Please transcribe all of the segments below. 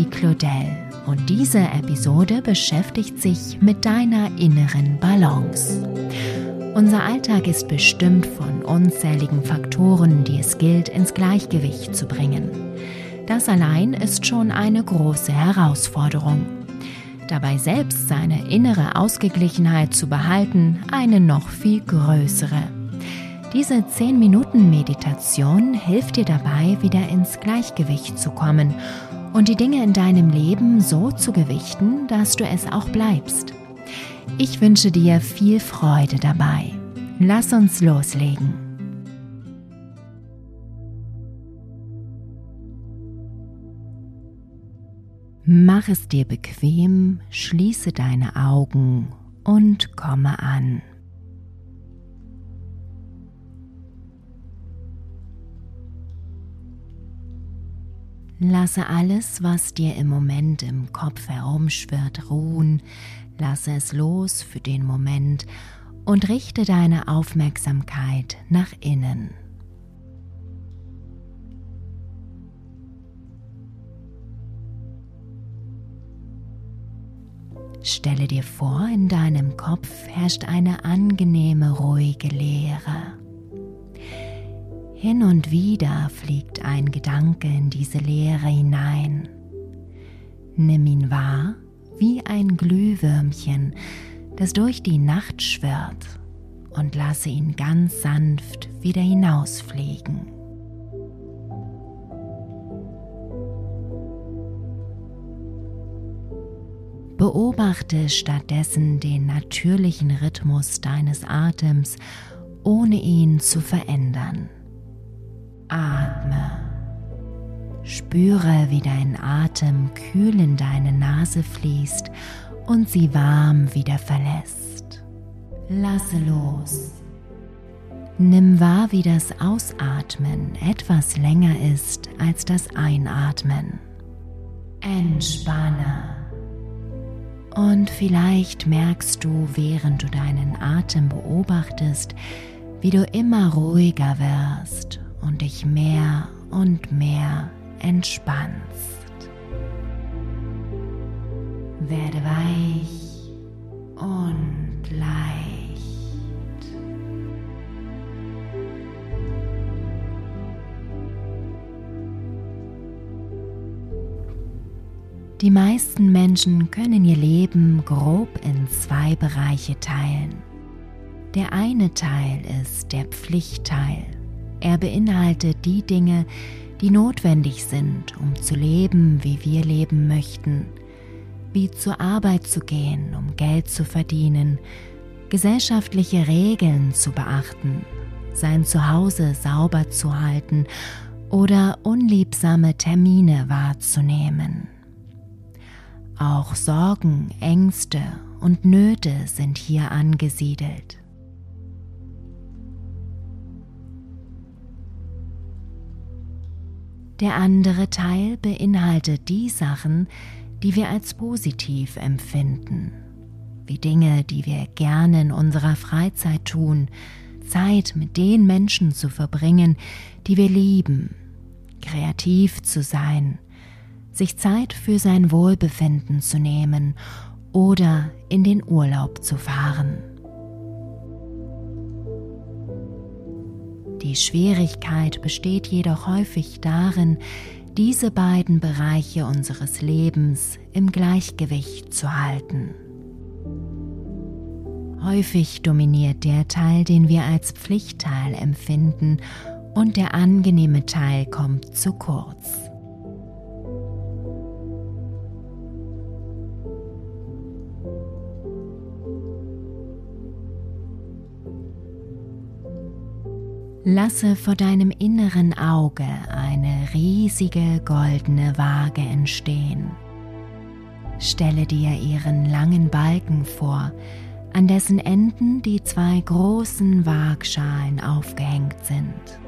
Kati Claudel und diese Episode beschäftigt sich mit deiner inneren Balance. Unser Alltag ist bestimmt von unzähligen Faktoren, die es gilt ins Gleichgewicht zu bringen. Das allein ist schon eine große Herausforderung. Dabei selbst seine innere Ausgeglichenheit zu behalten, eine noch viel größere. Diese 10-Minuten-Meditation hilft dir dabei, wieder ins Gleichgewicht zu kommen und die Dinge in deinem Leben so zu gewichten, dass du es auch bleibst. Ich wünsche dir viel Freude dabei. Lass uns loslegen. Mach es dir bequem, schließe deine Augen und komme an. Lasse alles, was dir im Moment im Kopf herumschwirrt, ruhen, lasse es los für den Moment und richte deine Aufmerksamkeit nach innen. Stelle dir vor, in deinem Kopf herrscht eine angenehme, ruhige Leere. Hin und wieder fliegt ein Gedanke in diese Leere hinein. Nimm ihn wahr wie ein Glühwürmchen, das durch die Nacht schwirrt, und lasse ihn ganz sanft wieder hinausfliegen. Beobachte stattdessen den natürlichen Rhythmus deines Atems, ohne ihn zu verändern. Atme. Spüre, wie dein Atem kühl in deine Nase fließt und sie warm wieder verlässt. Lasse los. Nimm wahr, wie das Ausatmen etwas länger ist als das Einatmen. Entspanne. Und vielleicht merkst du, während du deinen Atem beobachtest, wie du immer ruhiger wirst und dich mehr und mehr entspannst. Werde weich und leicht. Die meisten Menschen können ihr Leben grob in zwei Bereiche teilen. Der eine Teil ist der Pflichtteil er beinhaltet die Dinge, die notwendig sind, um zu leben, wie wir leben möchten, wie zur Arbeit zu gehen, um Geld zu verdienen, gesellschaftliche Regeln zu beachten, sein Zuhause sauber zu halten oder unliebsame Termine wahrzunehmen. Auch Sorgen, Ängste und Nöte sind hier angesiedelt. Der andere Teil beinhaltet die Sachen, die wir als positiv empfinden, wie Dinge, die wir gerne in unserer Freizeit tun, Zeit mit den Menschen zu verbringen, die wir lieben, kreativ zu sein, sich Zeit für sein Wohlbefinden zu nehmen oder in den Urlaub zu fahren. Die Schwierigkeit besteht jedoch häufig darin, diese beiden Bereiche unseres Lebens im Gleichgewicht zu halten. Häufig dominiert der Teil, den wir als Pflichtteil empfinden, und der angenehme Teil kommt zu kurz. Lasse vor deinem inneren Auge eine riesige goldene Waage entstehen. Stelle dir ihren langen Balken vor, an dessen Enden die zwei großen Waagschalen aufgehängt sind.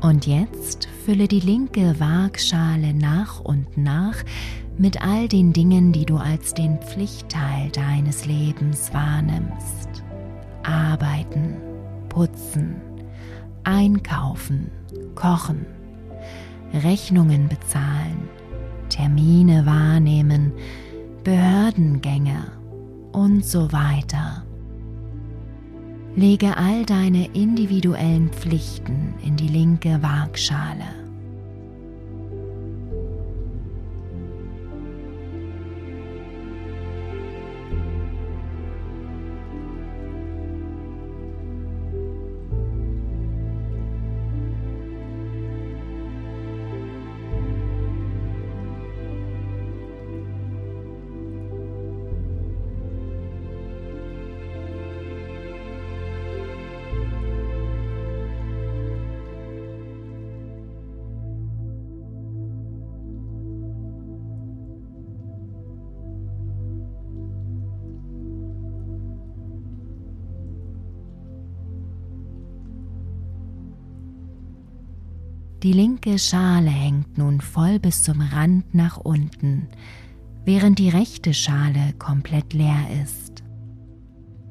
Und jetzt fülle die linke Waagschale nach und nach mit all den Dingen, die du als den Pflichtteil deines Lebens wahrnimmst. Arbeiten, putzen, einkaufen, kochen, Rechnungen bezahlen, Termine wahrnehmen, Behördengänge und so weiter. Lege all deine individuellen Pflichten in die linke Waagschale. Die linke Schale hängt nun voll bis zum Rand nach unten, während die rechte Schale komplett leer ist.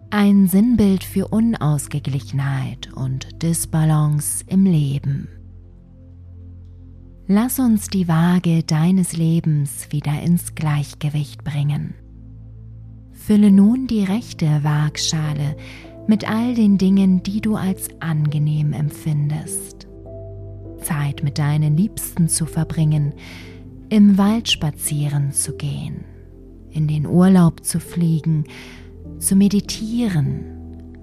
Ein Sinnbild für Unausgeglichenheit und Disbalance im Leben. Lass uns die Waage deines Lebens wieder ins Gleichgewicht bringen. Fülle nun die rechte Waagschale mit all den Dingen, die du als angenehm empfindest. Zeit mit deinen Liebsten zu verbringen, im Wald spazieren zu gehen, in den Urlaub zu fliegen, zu meditieren,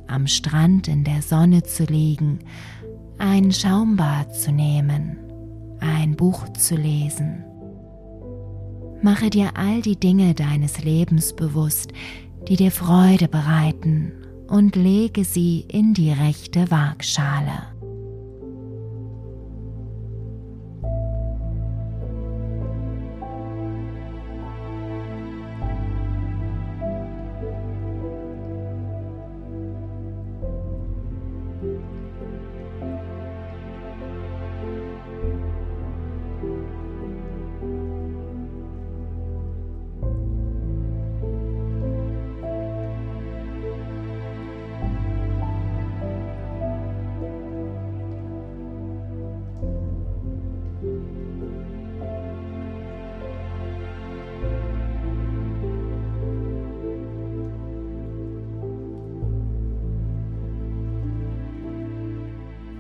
am Strand in der Sonne zu liegen, ein Schaumbad zu nehmen, ein Buch zu lesen. Mache dir all die Dinge deines Lebens bewusst, die dir Freude bereiten und lege sie in die rechte Waagschale.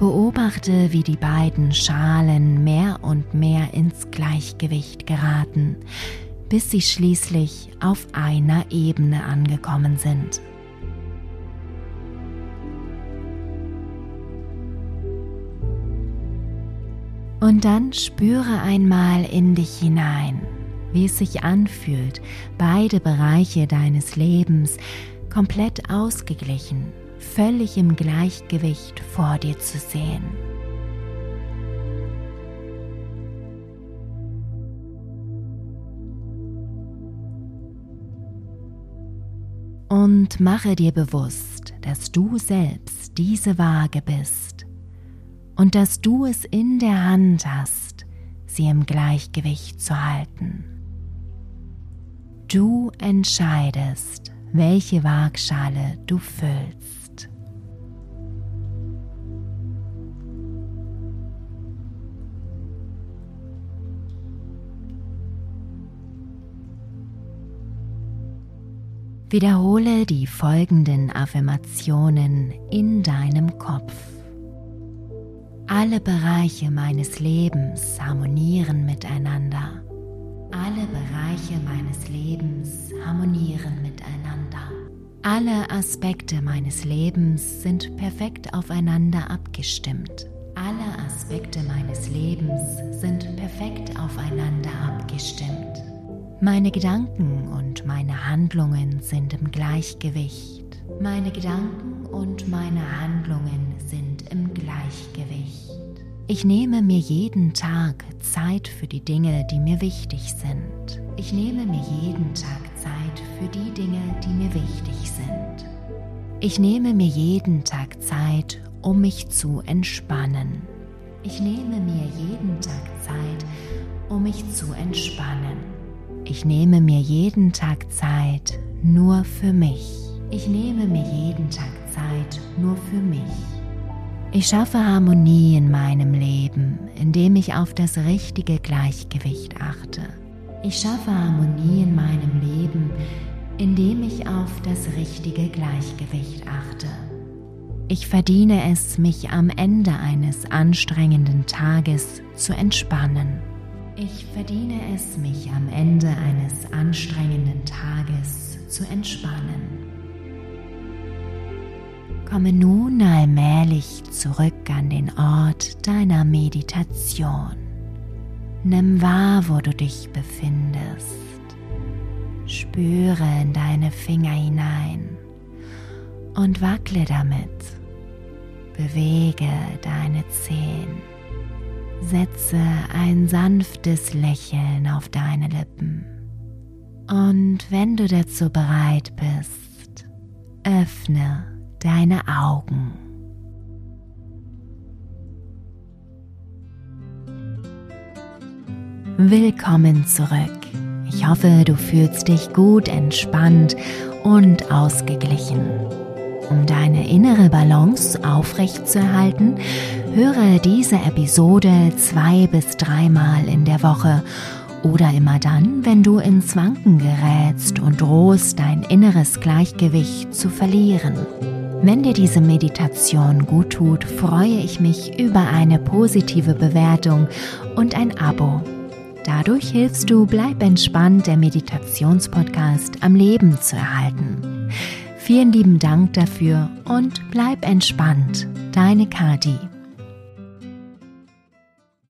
Beobachte, wie die beiden Schalen mehr und mehr ins Gleichgewicht geraten, bis sie schließlich auf einer Ebene angekommen sind. Und dann spüre einmal in dich hinein, wie es sich anfühlt, beide Bereiche deines Lebens komplett ausgeglichen völlig im Gleichgewicht vor dir zu sehen. Und mache dir bewusst, dass du selbst diese Waage bist und dass du es in der Hand hast, sie im Gleichgewicht zu halten. Du entscheidest, welche Waagschale du füllst. Wiederhole die folgenden Affirmationen in deinem Kopf. Alle Bereiche meines Lebens harmonieren miteinander. Alle Bereiche meines Lebens harmonieren miteinander. Alle Aspekte meines Lebens sind perfekt aufeinander abgestimmt. Alle Aspekte meines Lebens sind perfekt aufeinander abgestimmt. Meine Gedanken und meine Handlungen sind im Gleichgewicht. Meine Gedanken und meine Handlungen sind im Gleichgewicht. Ich nehme mir jeden Tag Zeit für die Dinge, die mir wichtig sind. Ich nehme mir jeden Tag Zeit für die Dinge, die mir wichtig sind. Ich nehme mir jeden Tag Zeit, um mich zu entspannen. Ich nehme mir jeden Tag Zeit, um mich zu entspannen. Ich nehme mir jeden Tag Zeit nur für mich. Ich nehme mir jeden Tag Zeit nur für mich. Ich schaffe Harmonie in meinem Leben, indem ich auf das richtige Gleichgewicht achte. Ich schaffe Harmonie in meinem Leben, indem ich auf das richtige Gleichgewicht achte. Ich verdiene es, mich am Ende eines anstrengenden Tages zu entspannen. Ich verdiene es, mich am Ende eines anstrengenden Tages zu entspannen. Komme nun allmählich zurück an den Ort deiner Meditation. Nimm wahr, wo du dich befindest. Spüre in deine Finger hinein und wackle damit. Bewege deine Zehen. Setze ein sanftes Lächeln auf deine Lippen. Und wenn du dazu bereit bist, öffne deine Augen. Willkommen zurück. Ich hoffe, du fühlst dich gut, entspannt und ausgeglichen. Um deine innere Balance aufrechtzuerhalten, höre diese Episode zwei bis dreimal in der Woche oder immer dann, wenn du ins Wanken gerätst und drohst, dein inneres Gleichgewicht zu verlieren. Wenn dir diese Meditation gut tut, freue ich mich über eine positive Bewertung und ein Abo. Dadurch hilfst du Bleib entspannt, der Meditationspodcast am Leben zu erhalten. Vielen lieben Dank dafür und bleib entspannt. Deine Kati.